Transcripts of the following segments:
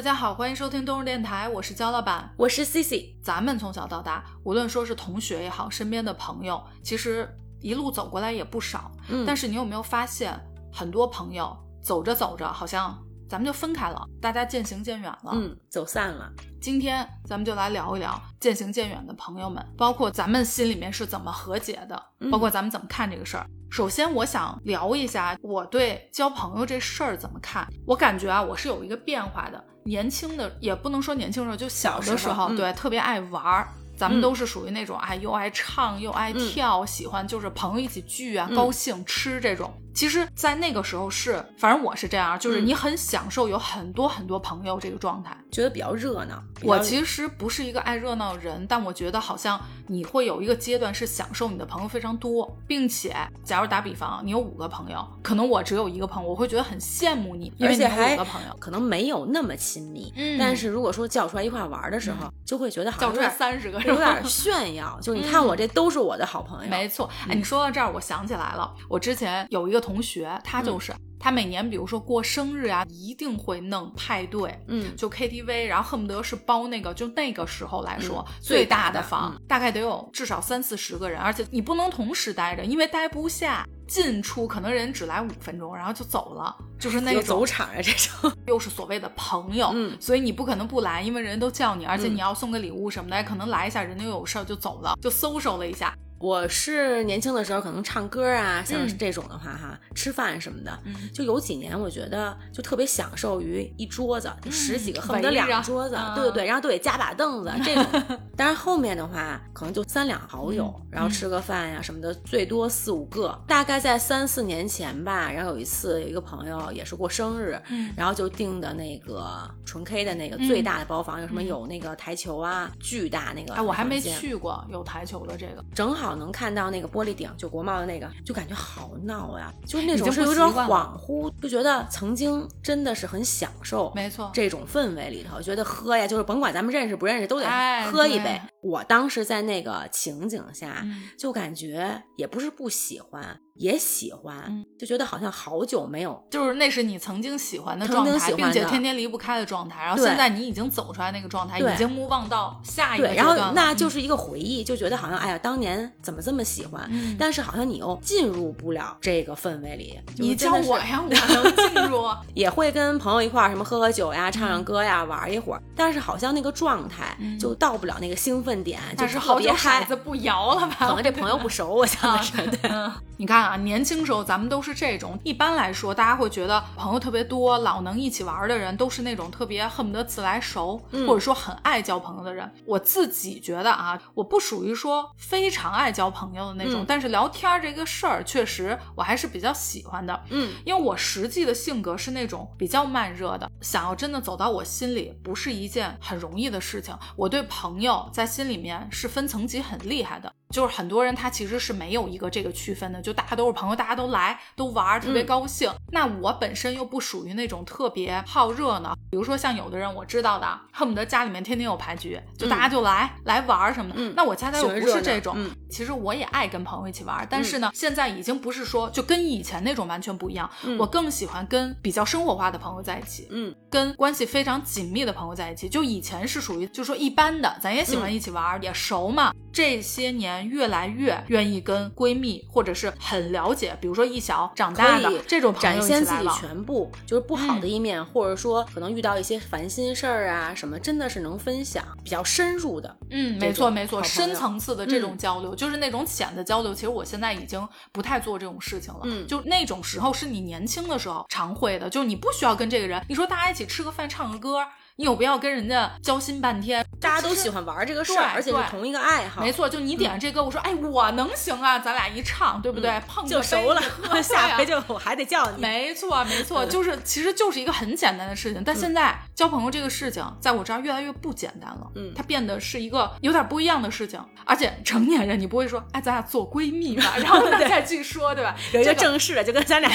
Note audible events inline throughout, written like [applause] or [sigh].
大家好，欢迎收听东日电台，我是焦老板，我是 Cici。咱们从小到大，无论说是同学也好，身边的朋友，其实一路走过来也不少。嗯但是你有没有发现，很多朋友走着走着，好像咱们就分开了，大家渐行渐远了。嗯，走散了。今天咱们就来聊一聊渐行渐远的朋友们，包括咱们心里面是怎么和解的，嗯包括咱们怎么看这个事儿。首先，我想聊一下我对交朋友这事儿怎么看。我感觉啊，我是有一个变化的。年轻的也不能说年轻时候，就小的时候，时候嗯对，特别爱玩儿。咱们嗯都是属于那种哎，又爱唱又爱跳，喜欢就是朋友一起聚啊，嗯高兴吃这种。其实，在那个时候是，反正我是这样，就是嗯你很享受有很多很多朋友这个状态。觉得比较热闹。我其实不是一个爱热闹的人，但我觉得好像你会有一个阶段是享受你的朋友非常多，并且，假如打比方，你有五个朋友，可能我只有一个朋友，我会觉得很羡慕你，因为你有而且还五个朋友，可能没有那么亲密，嗯但是如果说叫出来一块玩的时候，就会觉得好像叫出来三十个，是吧有点炫耀。就你看我这都是我的好朋友，没错，哎，你说到这儿，我想起来了，我之前有一个同学，他就是、他每年比如说过生日啊，一定会弄派对，嗯，就 KTV，然后恨不得是包那个，就那个时候来说、嗯最最大的房，嗯大概得有至少三四十个人，而且你不能同时待着，因为待不下。进出可能人只来五分钟，然后就走了，就是那有种走场啊这种。[laughs] 又是所谓的朋友，嗯所以你不可能不来，因为人都叫你，而且嗯你要送个礼物什么的，也可能来一下，人家又有事儿就走了，就 social 了一下，我是年轻的时候可能唱歌啊，像是这种的话哈，吃饭什么的，嗯就有几年我觉得就特别享受于一桌子，就十几个，嗯恨不得两桌子，嗯对对对，然后都得加把凳子这种。[laughs] 但是后面的话，可能就三两好友，嗯然后吃个饭呀什么的，最多四五个。大概在三四年前吧，然后有一次有一个朋友也是过生日，嗯然后就订的那个纯 K 的那个嗯最大的包房，有什么嗯有那个台球啊，巨大那个。哎，我还没。去过有台球的这个，正好能看到那个玻璃顶，就国贸的那个，就感觉好闹呀，就是那种是有点不习惯了恍惚，就觉得曾经真的是很享受没错，这种氛围里头，觉得喝呀，就是甭管咱们认识不认识，都得喝一杯。我当时在那个情景下，嗯就感觉也不是不喜欢，也喜欢，嗯就觉得好像好久没有就是那是你曾经喜欢的状态，经喜欢的并且天天离不开的状态，然后现在你已经走出来那个状态，已经 move on 到下一个对，然后那就是一个回忆，就觉得好像哎呀，当年怎么这么喜欢，嗯但是好像你又进入不了这个氛围里。你叫我呀，我能进入。[laughs] 也会跟朋友一块儿什么喝喝酒呀、唱唱歌呀、玩一会儿，但是好像那个状态嗯就到不了那个兴奋点，就是特别好久骰嗨。子不摇了吧？可能这朋友不熟，我想啊的是。对，嗯，你看啊，年轻时候咱们都是这种。一般来说，大家会觉得朋友特别多，老能一起玩的人，都是那种特别恨不得自来熟，嗯或者说很爱交朋友的人。我自己觉得啊，我不属于说非常爱交朋友的那种，嗯但是聊天儿这个事儿，确实我还是比较喜欢的。嗯因为我实际的性格是那种比较慢热的，想要真的走到我心里，不是一件很容易的事情。我对朋友在心里面是分层级很厉害的，就是很多人他其实是没有一个这个区分的，就大家都是朋友，大家都来都玩儿，特别嗯高兴。那我本身又不属于那种特别好热闹，比如说像有的人我知道的，恨不得家里面天天有牌局，就大家就来、来玩儿什么的。嗯那我家家又不是这种，嗯其实我也爱跟朋友一起玩儿，但是呢，现在已经不是说就跟以前那种完全不一样。嗯我更喜欢跟比较生活化的朋友在一起，嗯跟关系非常紧密的朋友在一起。就以前是属于就说一般的，咱也喜嗯欢一起玩儿，也熟嘛。这些年越来越愿意跟闺蜜或者是很了解，比如说一小长大的这种朋友展现自己。全部，就是不好的嗯一面，或者说可能遇到一些烦心事儿啊什么，真的是能分享，比较深入的。嗯，没错没错，深层次的这种嗯交流，就是那种浅的交流。其实我现在已经不太做这种事情了。嗯就那种时候是你年轻的时候常会的，就是你不需要跟这个人，你说大家一起吃个饭唱个歌，你有必要跟人家交心半天？大家都喜欢玩这个事儿，而且是同一个爱好。没错，就你点这歌，我说哎，我能行啊，咱俩一唱，对不对？碰就熟了 [laughs] 下回就我还得叫你。没错，没 [laughs] 错，就是其实就是一个很简单的事情，但现在交朋友这个事情，在我这儿越来越不简单了。嗯它变得是一个有点不一样的事情，而且成年人你不会说，哎，咱俩做闺蜜吧，[laughs] 然后再再去说，对吧？有一个这正式的，就跟咱俩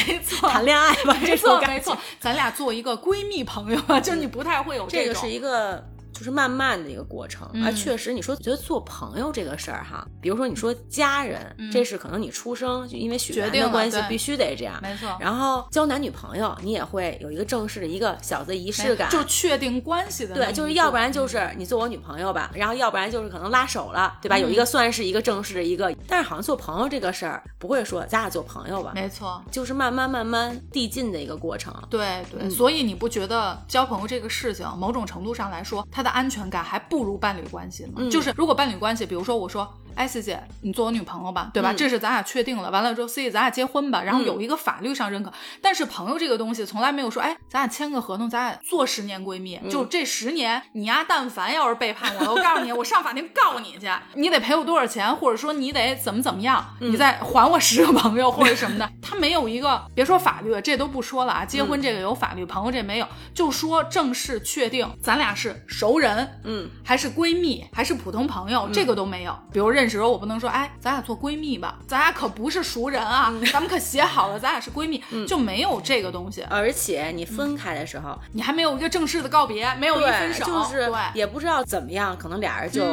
谈恋爱吧，没错，没错，咱俩做一个闺蜜朋友啊，就是你不太会有种这个是一个就是慢慢的一个过程。啊，确实，你说觉得做朋友这个事儿哈，比如说你说家人，这是可能你出生就因为血缘的关系必须得这样，没错。然后交男女朋友，你也会有一个正式的一个小的仪式感，就确定关系的。对，就是要不然就是你做我女朋友吧，然后要不然就是可能拉手了，对吧？有一个算是一个正式的一个，但是好像做朋友这个事儿不会说咱俩做朋友吧？没错，就是慢慢慢慢递进的一个过程。对对，所以你不觉得交朋友这个事情，某种程度上来说，它的安全感还不如伴侣关系呢？就是如果伴侣关系，比如说我说。哎，C 姐，你做我女朋友吧，对吧？这是咱俩确定了。完了之后，C 姐，咱俩结婚吧，然后有一个法律上认可。但是朋友这个东西从来没有说，哎，咱俩签个合同，咱俩做十年闺蜜。就这十年，你丫但凡要是背叛我，我告诉你，我上法庭告你去，你得赔我多少钱，或者说你得怎么怎么样，你再还我十个朋友或者什么的。他没有一个，别说法律，这都不说了啊。结婚这个有法律，朋友这没有，就说正式确定咱俩是熟人，嗯，还是闺蜜，还是普通朋友，这个都没有。比如认识时候，我不能说，哎。咱俩做闺蜜吧，咱俩可不是熟人啊，咱们可写好了，咱俩是闺蜜，就没有这个东西。而且你分开的时候，你还没有一个正式的告别，没有一分手，就是对，也不知道怎么样，可能俩人就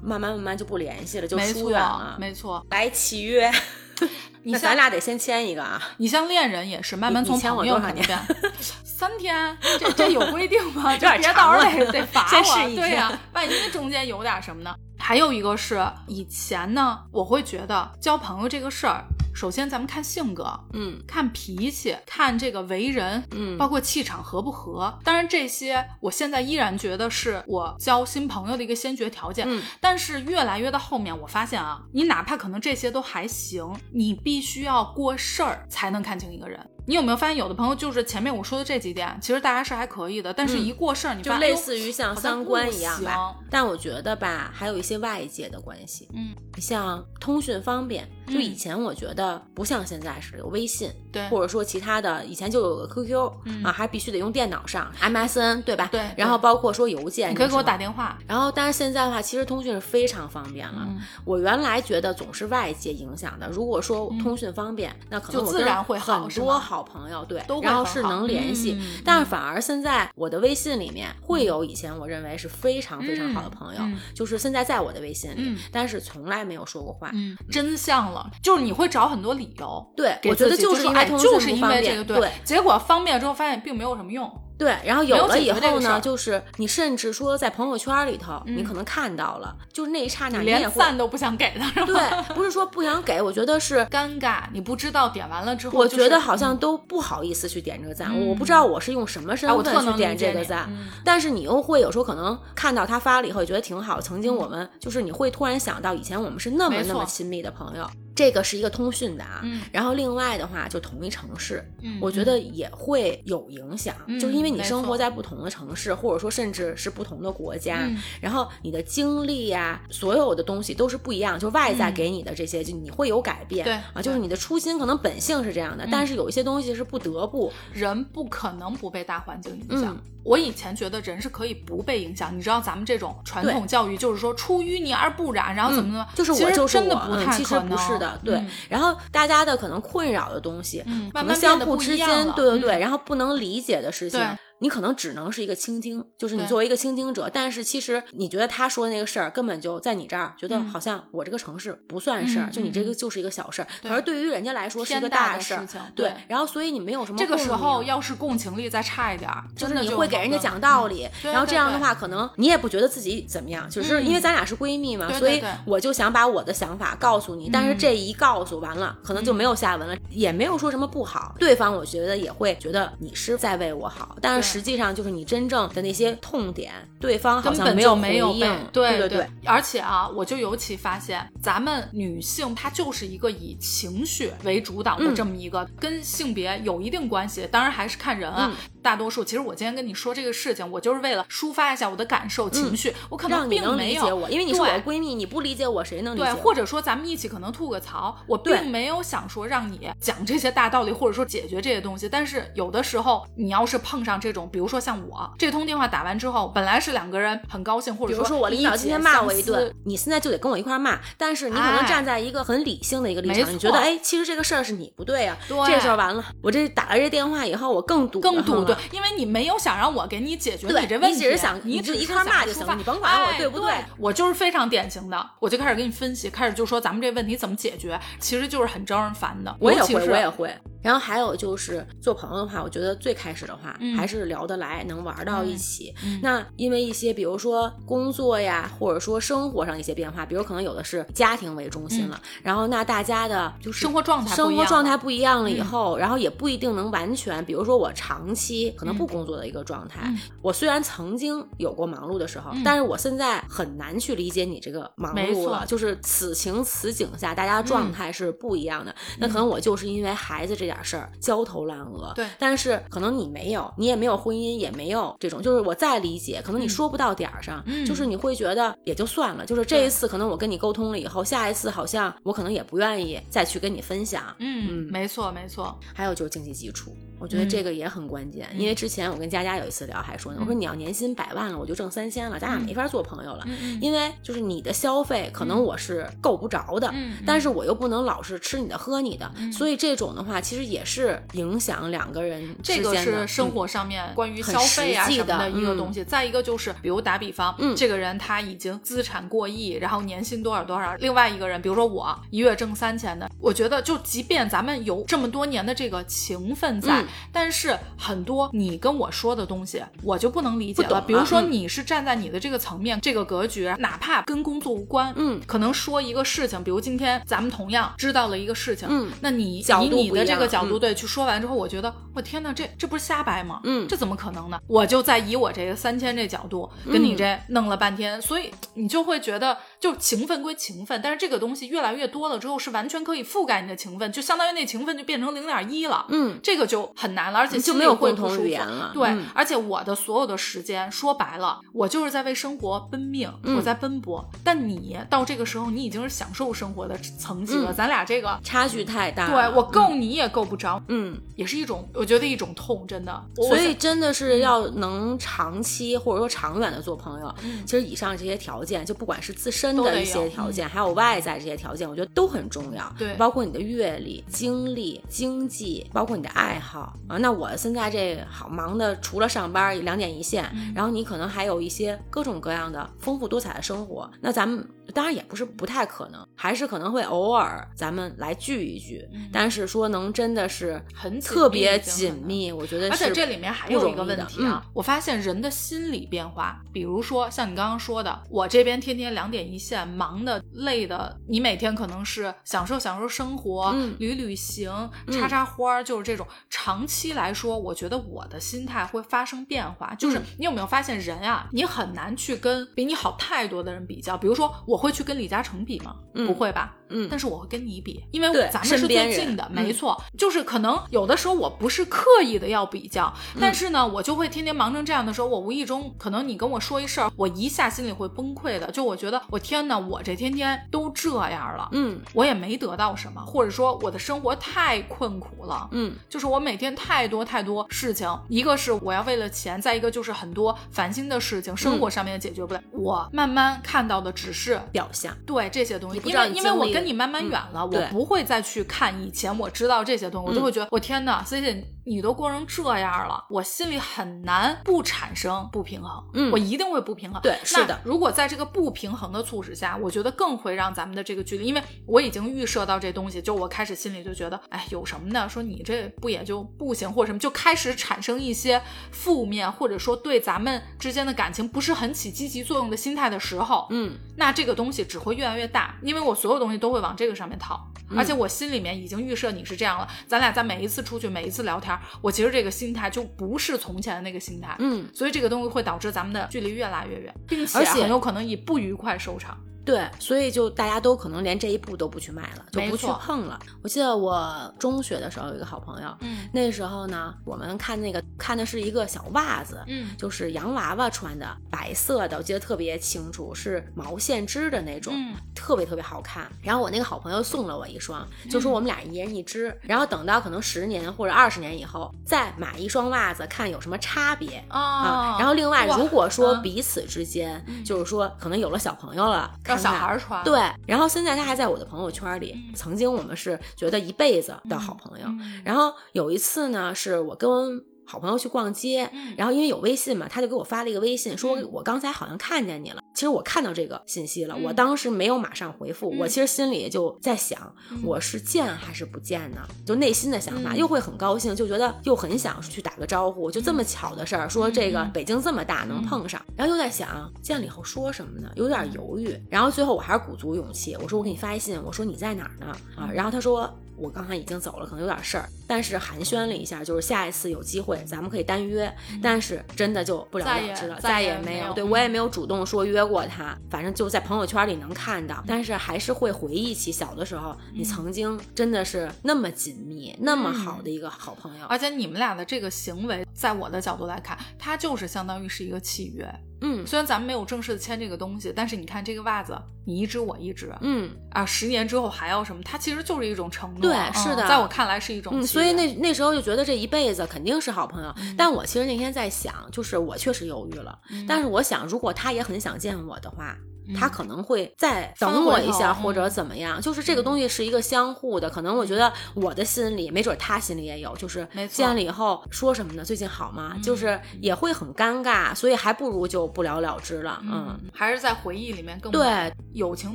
慢慢慢慢就不联系了，就疏远了。没错，来契约，[laughs] 你咱俩得先签一个啊。你像恋人也是，慢慢从朋友开始。[laughs] 三天，这这有规定吗？就别到时候得得罚我。对呀，万一中间有点什么呢？还有一个是以前呢，我会觉得交朋友这个事儿，首先咱们看性格，嗯，看脾气，看这个为人，嗯，包括气场合不合。当然这些，我现在依然觉得是我交新朋友的一个先决条件。嗯，但是越来越到后面，我发现啊，你哪怕可能这些都还行，你必须要过事儿才能看清一个人。你有没有发现，有的朋友就是前面我说的这几点，其实大家是还可以的，但是一过事儿，你就类似于像三观一样吧。但我觉得吧，还有一些外界的关系，嗯，像通讯方便。就以前我觉得不像现在是有微信，对，或者说其他的，以前就有个 QQ 啊，还必须得用电脑上 MSN，对吧？对。然后包括说邮件，你可以给我打电话。然后，但是现在的话，其实通讯是非常方便了。我原来觉得总是外界影响的。如果说通讯方便，那可能我自然会很多好朋友，对，都然后是能联系。但是反而现在我的微信里面会有以前我认为是非常非常好的朋友，就是现在在我的微信里，但是从来没有说过话。嗯，真相了，就是你会找。很多理由，对我觉得就是因为就是因为这个对，结果方便之后发现并没有什么用。对，然后有了以后呢，就是你甚至说在朋友圈里头，你可能看到了，就是那一刹那，你连赞都不想给他，对，不是说不想给，我觉得是 [laughs] 尴尬，你不知道点完了之后，我觉得好像都不好意思去点这个赞，我不知道我是用什么身份去点这个赞，但是你又会有时候可能看到他发了以后，也觉得挺好。曾经我们就是你会突然想到，以前我们是那么那么亲密的朋友。这个是一个通讯的啊，然后另外的话就同一城市，我觉得也会有影响，就是因为你生活在不同的城市，或者说甚至是不同的国家，然后你的经历呀，所有的东西都是不一样，就外在给你的这些，就你会有改变，对啊，就是你的初心可能本性是这样的，但是有一些东西是不得不，人不可能不被大环境影响。我以前觉得人是可以不被影响，你知道咱们这种传统教育就是说出淤泥而不染，然后怎么怎么，就是我就是真的不太其实不是的，对。然后大家的可能困扰的东西，可能相互之间，对对对，然后不能理解的事情。你可能只能是一个倾听，就是你作为一个倾听者，但是其实你觉得他说的那个事儿根本就在你这儿，觉得好像我这个城市不算事儿，就你这个就是一个小事儿。可是对于人家来说是一个大事儿，对。然后所以你没有什么这个时候要是共情力再差一点，就是你会给人家讲道理，然后这样的话可能你也不觉得自己怎么样，就是因为咱俩是闺蜜嘛，所以我就想把我的想法告诉你。但是这一告诉完了，可能就没有下文了，也没有说什么不好。对方我觉得也会觉得你是在为我好，但是实际上就是你。真正的那些痛点，对方好像没有没有应。对对对，而且啊，我就尤其发现，咱们女性她就是一个以情绪为主导的这么一个，跟性别有一定关系，当然还是看人啊。大多数其实我今天跟你说这个事情，我就是为了抒发一下我的感受情绪，我可能并没有，因为你是我的闺蜜，你不理解我，谁能理解？对，或者说咱们一起可能吐个槽，我并没有想说让你讲这些大道理，或者说解决这些东西。但是有的时候，你要是碰上这种。种，比如说像我这通电话打完之后，本来是两个人很高兴，或者说我领导今天骂我一顿，你现在就得跟我一块骂。但是你可能站在一个很理性的一个立场，你觉得哎，其实这个事儿是你不对啊。对，这事儿完了，我这打了这电话以后，我更堵，更堵。对，因为你没有想让我给你解决你这问题，你只是想你只一块骂就行，你甭管我对不对。我就是非常典型的，我就开始给你分析，开始就说咱们这问题怎么解决，其实就是很招人烦的。我也会，我也会。然后还有就是做朋友的话，我觉得最开始的话还是聊得来，能玩到一起。那因为一些比如说工作呀，或者说生活上一些变化，比如可能有的是家庭为中心了，然后那大家的就是生活状态生活状态不一样了以后，然后也不一定能完全，比如说我长期可能不工作的一个状态，我虽然曾经有过忙碌的时候，但是我现在很难去理解你这个忙碌了，就是此情此景下大家状态是不一样的。那可能我就是因为孩子这点事儿焦头烂额，对。但是可能你没有，你也没有婚姻，也没有这种，就是我再理解，可能你说不到点儿上，就是你会觉得也就算了。就是这一次可能我跟你沟通了以后，下一次好像我可能也不愿意再去跟你分享。嗯，没错没错。还有就是经济基础。我觉得这个也很关键，因为之前我跟佳佳有一次聊，还说呢，我说你要年薪百万了，我就挣三千了，咱俩没法做朋友了，因为就是你的消费可能我是够不着的，但是我又不能老是吃你的喝你的，所以这种的话其实也是影响两个人这个是生活上面关于消费啊什么的一个东西。再一个就是，比如打比方，这个人他已经资产过亿，然后年薪多少多少，另外一个人，比如说我一月挣三千的，我觉得就即便咱们有这么多年的这个情分在。但是很多你跟我说的东西，我就不能理解了。比如说，你是站在你的这个层面、这个格局，哪怕跟工作无关，嗯，可能说一个事情，比如今天咱们同样知道了一个事情，嗯，那你以你的这个角度对去说完之后，我觉得我天哪，这这不是瞎掰吗？嗯，这怎么可能呢？我就在以我这个三千这角度跟你这弄了半天，所以你就会觉得，就情分归情分，但是这个东西越来越多了之后，是完全可以覆盖你的情分，就相当于那情分就变成零点一了，嗯，这个就很难了。而且就没有共同语言了。对，而且我的所有的时间，说白了，我就是在为生活奔命，我在奔波。但你到这个时候，你已经是享受生活的层级了。咱俩这个差距太大。对我够，你也够不着。嗯，也是一种，我觉得一种痛，真的。所以真的是要能长期或者说长远的做朋友。其实以上这些条件，就不管是自身的一些条件，还有外在这些条件，我觉得都很重要。对，包括你的阅历、经历、经济，包括你的爱好啊。那我现在这好忙的，除了上班两点一线，然后你可能还有一些各种各样的丰富多彩的生活。那咱们当然也不是不太可能，还是可能会偶尔咱们来聚一聚。但是说能真的是很特别紧密，我觉得而且这里面还有一个问题啊，我发现人的心理变化，比如说像你刚刚说的，我这边天天两点一线，忙的累的，你每天可能是享受享受生活，旅旅行，插插花，就是这种长期来。来说，我觉得我的心态会发生变化。就是你有没有发现，人啊，你很难去跟比你好太多的人比较。比如说，我会去跟李嘉诚比吗？不会吧。嗯。但是我会跟你比，因为咱们是最近的，没错。就是可能有的时候我不是刻意的要比较，但是呢，我就会天天忙成这样的时候，我无意中可能你跟我说一事儿，我一下心里会崩溃的。就我觉得，我天哪，我这天天都这样了，嗯，我也没得到什么，或者说我的生活太困苦了，嗯，就是我每天太。多太多事情，一个是我要为了钱，再一个就是很多烦心的事情，生活上面解决不了。我慢慢看到的只是表象，对这些东西，因为因为我跟你慢慢远了，我不会再去看以前我知道这些东西，我就会觉得我天哪，C C。你都过成这样了，我心里很难不产生不平衡。嗯，我一定会不平衡。对，是的。如果在这个不平衡的促使下，我觉得更会让咱们的这个距离，因为我已经预设到这东西，就我开始心里就觉得，哎，有什么呢？说你这不也就不行，或者什么，就开始产生一些负面，或者说对咱们之间的感情不是很起积极作用的心态的时候，嗯，那这个东西只会越来越大，因为我所有东西都会往这个上面套，而且我心里面已经预设你是这样了，咱俩在每一次出去，每一次聊天。我其实这个心态就不是从前的那个心态，嗯，所以这个东西会导致咱们的距离越拉越远，并且很有可能以不愉快收场。对，所以就大家都可能连这一步都不去迈了，就不去碰了。我记得我中学的时候有一个好朋友，嗯，那时候呢，我们看那个看的是一个小袜子，嗯，就是洋娃娃穿的，白色的，我记得特别清楚，是毛线织的那种，特别特别好看。然后我那个好朋友送了我一双，就说我们俩一人一只，然后等到可能十年或者二十年以后再买一双袜子，看有什么差别啊。然后另外，如果说彼此之间就是说可能有了小朋友了，让小孩穿，对。然后现在他还在我的朋友圈里，曾经我们是觉得一辈子的好朋友。然后有一次呢，是我跟。好朋友去逛街，然后因为有微信嘛，他就给我发了一个微信，说我刚才好像看见你了。其实我看到这个信息了，我当时没有马上回复，我其实心里就在想，我是见还是不见呢？就内心的想法，又会很高兴，就觉得又很想去打个招呼。就这么巧的事儿，说这个北京这么大能碰上，然后又在想见了以后说什么呢？有点犹豫。然后最后我还是鼓足勇气，我说我给你发一信，我说你在哪儿呢？啊，然后他说。我刚才已经走了，可能有点事儿，但是寒暄了一下，就是下一次有机会咱们可以单约。但是真的就不了了之了，再也没有。对我也没有主动说约过他，反正就在朋友圈里能看到，但是还是会回忆起小的时候，你曾经真的是那么紧密、那么好的一个好朋友。而且你们俩的这个行为，在我的角度来看，它就是相当于是一个契约。嗯，虽然咱们没有正式的签这个东西，但是你看这个袜子，你一只我一只，嗯啊，十年之后还要什么？它其实就是一种承诺。对，是的，在我看来是一种。嗯，所以那那时候就觉得这一辈子肯定是好朋友。但我其实那天在想，就是我确实犹豫了，但是我想，如果他也很想见我的话。他可能会再等我一下，或者怎么样？就是这个东西是一个相互的，可能我觉得我的心里，没准他心里也有，就是见了以后说什么呢？最近好吗？就是也会很尴尬，所以还不如就不了了之了。嗯，还是在回忆里面更对。友情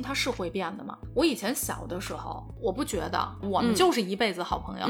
它是会变的嘛？我以前小的时候，我不觉得我们就是一辈子好朋友。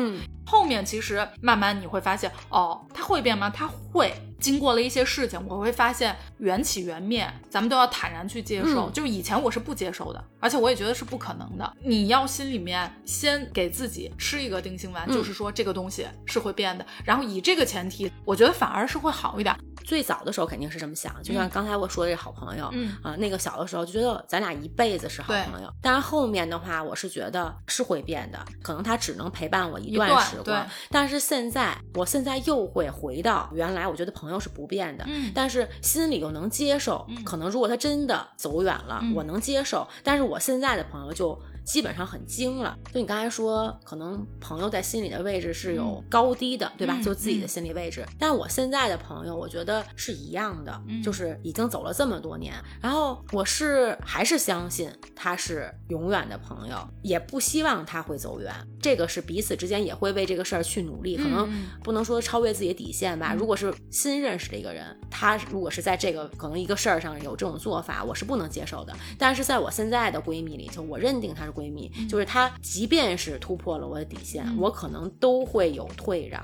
嗯，后面其实慢慢你会发现，哦，他会变吗？他会。经过了一些事情，我会发现缘起缘灭，咱们都要坦然去接受。就以前我是不接受的，而且我也觉得是不可能的。你要心里面先给自己吃一个定心丸，就是说这个东西是会变的。然后以这个前提，我觉得反而是会好一点。最早的时候肯定是这么想，就像刚才我说的这好朋友，嗯啊，那个小的时候就觉得咱俩一辈子是好朋友。但是后面的话，我是觉得是会变的，可能他只能陪伴我一段时光。但是现在，我现在又会回到原来，我觉得朋友是不变的，嗯，但是心里又能接受。可能如果他真的走远了，我能接受。但是我现在的朋友就。基本上很精了，就你刚才说，可能朋友在心里的位置是有高低的，对吧？就自己的心理位置。但我现在的朋友，我觉得是一样的，就是已经走了这么多年，然后我是还是相信他是永远的朋友，也不希望他会走远。这个是彼此之间也会为这个事儿去努力，可能不能说超越自己的底线吧。如果是新认识的一个人，他如果是在这个可能一个事儿上有这种做法，我是不能接受的。但是在我现在的闺蜜里头，我认定她是。闺蜜就是她，即便是突破了我的底线，我可能都会有退让，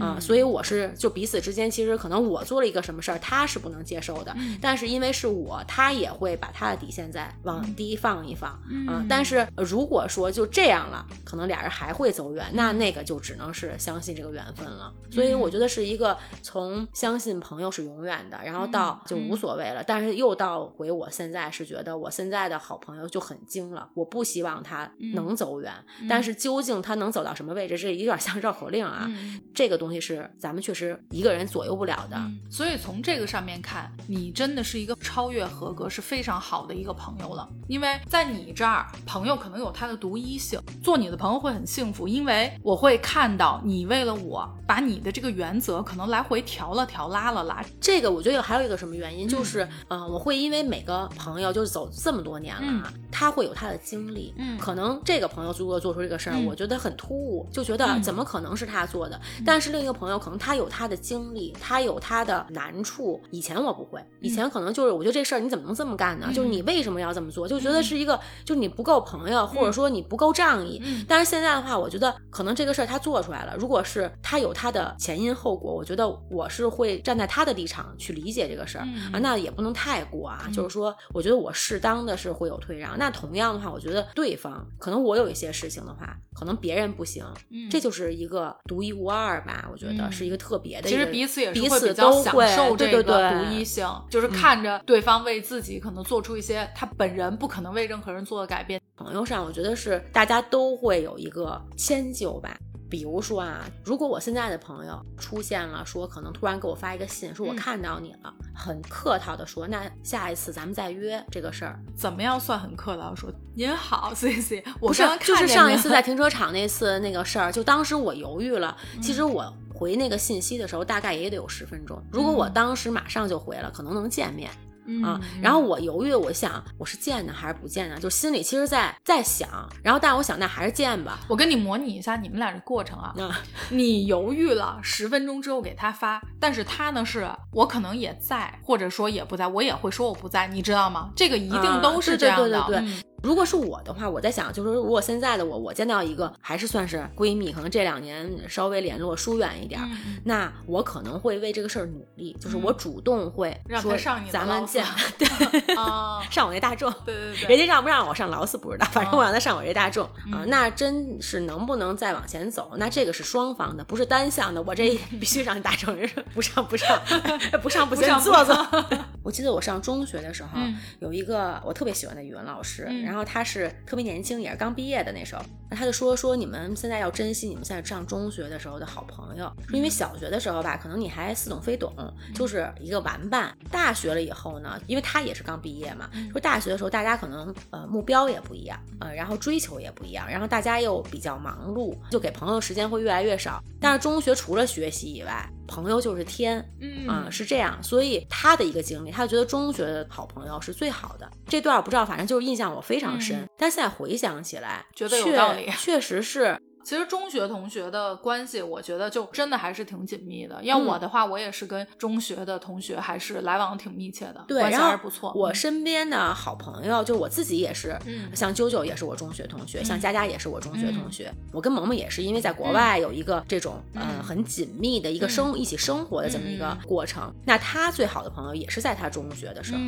啊，所以我是就彼此之间，其实可能我做了一个什么事儿，她是不能接受的，但是因为是我，她也会把她的底线再往低放一放，啊，但是如果说就这样了，可能俩人还会走远，那那个就只能是相信这个缘分了。所以我觉得是一个从相信朋友是永远的，然后到就无所谓了，但是又到回我现在是觉得我现在的好朋友就很精了，我不希望。让他能走远，但是究竟他能走到什么位置，这有点像绕口令啊。这个东西是咱们确实一个人左右不了的。所以从这个上面看，你真的是一个超越合格，是非常好的一个朋友了。因为在你这儿，朋友可能有他的独一性，做你的朋友会很幸福，因为我会看到你为了我把你的这个原则可能来回调了调，拉了拉。这个我觉得还有一个什么原因，就是嗯，我会因为每个朋友就是走这么多年了啊，他会有他的经历。嗯，可能这个朋友如果做出这个事儿，我觉得很突兀，就觉得怎么可能是他做的？但是另一个朋友可能他有他的经历，他有他的难处。以前我不会，以前可能就是我觉得这事儿你怎么能这么干呢？就是你为什么要这么做？就觉得是一个，就是你不够朋友，或者说你不够仗义。但是现在的话，我觉得可能这个事儿他做出来了，如果是他有他的前因后果，我觉得我是会站在他的立场去理解这个事儿啊，那也不能太过啊。就是说，我觉得我适当的是会有退让。那同样的话，我觉得对。对方，可能我有一些事情的话，可能别人不行，嗯，这就是一个独一无二吧。我觉得是一个特别的。其实彼此也是彼此都享受这个独一性，就是看着对方为自己可能做出一些他本人不可能为任何人做的改变。朋友上，我觉得是大家都会有一个迁就吧。比如说啊，如果我现在的朋友出现了，说可能突然给我发一个信，说我看到你了，很客套的说，那下一次咱们再约这个事儿，怎么样算很客套？说您好，C C，不是，就是上一次在停车场那次那个事儿，就当时我犹豫了，其实我回那个信息的时候大概也得有十分钟，如果我当时马上就回了，可能能见面。啊，然后我犹豫，我想我是见呢还是不见呢？就心里其实在在想，然后但是我想那还是见吧。我跟你模拟一下你们俩的过程啊，你犹豫了十分钟之后给他发，但是他呢是我可能也在，或者说也不在，我也会说我不在，你知道吗？这个一定都是这样的。如果是我的话，我在想，就是如果现在的我，我见到一个还是算是闺蜜，可能这两年稍微联络疏远一点，那我可能会为这个事儿努力，就是我主动会说咱们见，[laughs] 对 [laughs] [laughs] 上我那大众，对对对，人家让不让我上劳斯不知道，反正我让他上我这大众啊，那真是能不能再往前走？那这个是双方的，不是单向的，我这必须上大众，人说不上不上不上不行，坐坐。我记得我上中学的时候，有一个我特别喜欢的语文老师。然后他是特别年轻，也是刚毕业的那时候，那他就说说你们现在要珍惜你们现在上中学的时候的好朋友，说因为小学的时候吧，可能你还似懂非懂，就是一个玩伴。大学了以后呢，因为他也是刚毕业嘛，说大学的时候大家可能呃目标也不一样，呃，然后追求也不一样，然后大家又比较忙碌，就给朋友时间会越来越少。但是中学除了学习以外，朋友就是天，嗯，是这样，所以他的一个经历，他就觉得中学的好朋友是最好的。这段我不知道，反正就是印象我非常深。但现在回想起来，觉得有道理，确实是。其实中学同学的关系，我觉得就真的还是挺紧密的。要我的话，我也是跟中学的同学还是来往挺密切的，关系还是不错。我身边的好朋友，就我自己也是，像啾啾也是我中学同学，像佳佳也是我中学同学。我跟萌萌也是，因为在国外有一个这种嗯很紧密的一个生一起生活的这么一个过程。那他最好的朋友也是在他中学的时候，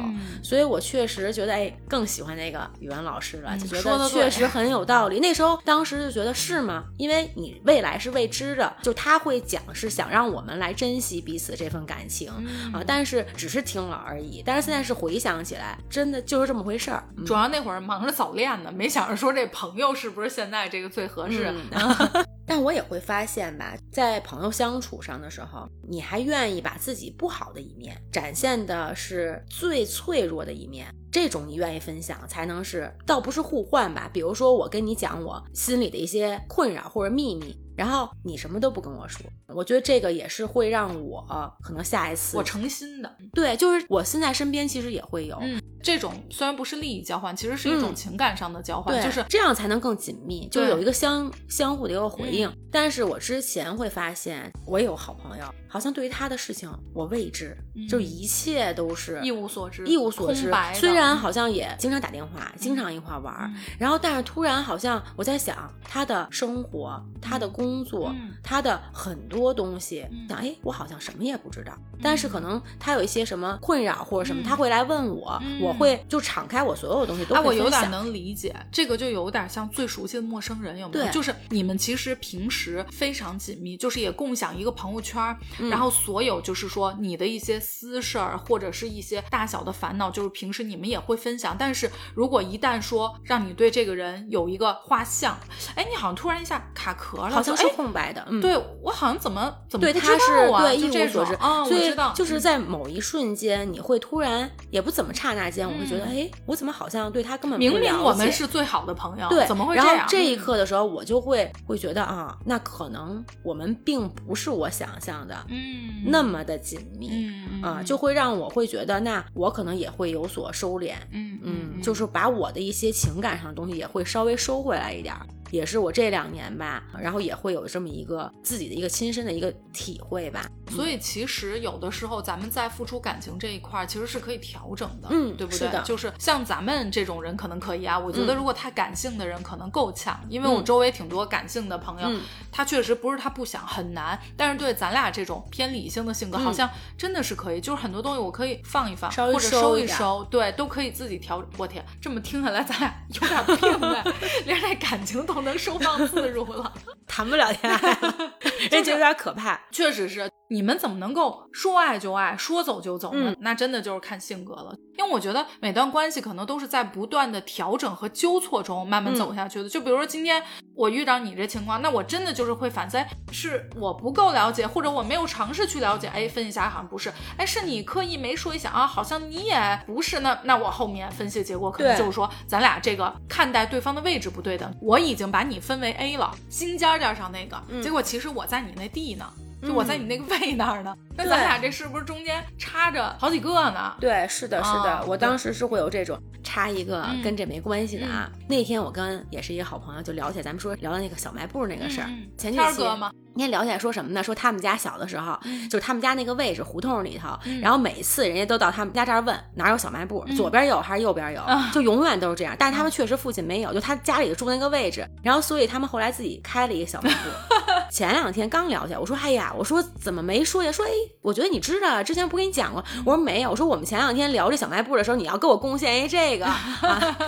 所以我确实觉得哎更喜欢那个语文老师了，就觉得确实很有道理。那时候当时就觉得是吗？因为你未来是未知的，就他会讲是想让我们来珍惜彼此这份感情啊，但是只是听了而已。但是现在是回想起来，真的就是这么回事儿。主要那会儿忙着早恋呢，没想着说这朋友是不是现在这个最合适。[laughs] [laughs] 但我也会发现吧，在朋友相处上的时候，你还愿意把自己不好的一面展现的是最脆弱的一面。这种你愿意分享，才能是倒不是互换吧？比如说我跟你讲我心里的一些困扰或者秘密。然后你什么都不跟我说，我觉得这个也是会让我可能下一次我诚心的，对，就是我现在身边其实也会有，嗯，这种虽然不是利益交换，其实是一种情感上的交换，就是这样才能更紧密，就是有一个相相互的一个回应。但是我之前会发现，我有好朋友，好像对于他的事情我未知，就一切都是一无所知，一无所知。虽然好像也经常打电话，经常一块玩，然后但是突然好像我在想他的生活，他的工。工作，他的很多东西，想哎，我好像什么也不知道。但是可能他有一些什么困扰或者什么，他会来问我，我会就敞开我所有的东西都。哎，我有点能理解，这个就有点像最熟悉的陌生人，有没有？就是你们其实平时非常紧密，就是也共享一个朋友圈，然后所有就是说你的一些私事儿或者是一些大小的烦恼，就是平时你们也会分享。但是如果一旦说让你对这个人有一个画像，哎，你好像突然一下卡壳了，好像。是空白的，对我好像怎么怎么对他是对一无所知啊，所以就是在某一瞬间，你会突然也不怎么刹那间，我会觉得，哎，我怎么好像对他根本明明我们是最好的朋友，对，怎么会这样？然后这一刻的时候，我就会会觉得啊，那可能我们并不是我想象的，嗯，那么的紧密，啊，就会让我会觉得，那我可能也会有所收敛，嗯嗯，就是把我的一些情感上的东西也会稍微收回来一点。也是我这两年吧，然后也会有这么一个自己的一个亲身的一个体会吧。所以其实有的时候咱们在付出感情这一块，其实是可以调整的，嗯，对不对？是，就是像咱们这种人可能可以啊。我觉得如果太感性的人可能够呛，因为我周围挺多感性的朋友，他确实不是他不想，很难。但是对咱俩这种偏理性的性格，好像真的是可以，就是很多东西我可以放一放，或者收一收，对，都可以自己调。我天，这么听下来，咱俩有点病哎，[laughs] 连这感情都能收放自如了，谈不了恋爱，[laughs] [laughs] 这就有点可怕。确实是。你们怎么能够说爱就爱，说走就走呢？那真的就是看性格了。因为我觉得每段关系可能都是在不断的调整和纠错中慢慢走下去的。就比如说今天我遇到你这情况，那我真的就是会反思，是我不够了解，或者我没有尝试去了解。哎，分析一下好像不是，哎，是你刻意没说一下啊，好像你也不是。那那我后面分析的结果可能就是说，咱俩这个看待对方的位置不对等。我已经把你分为 A 了，心尖尖上那个，结果其实我在你那地呢。就我在你那个胃那儿呢，那咱俩这是不是中间插着好几个呢？对，是的，是的，我当时是会有这种插一个跟这没关系的啊。那天我跟也是一个好朋友就聊起来，咱们说聊到那个小卖部那个事儿，前几期吗？那天聊起来说什么呢？说他们家小的时候，就是他们家那个位置胡同里头，然后每次人家都到他们家这儿问哪有小卖部，左边有还是右边有，就永远都是这样。但是他们确实父亲没有，就他家里住那个位置，然后所以他们后来自己开了一个小卖部。[laughs] 前两天刚聊起来，我说哎呀，我说怎么没说呀？说哎，我觉得你知道，之前不跟你讲过？我说没有，我说我们前两天聊这小卖部的时候，你要给我贡献一这个。[laughs]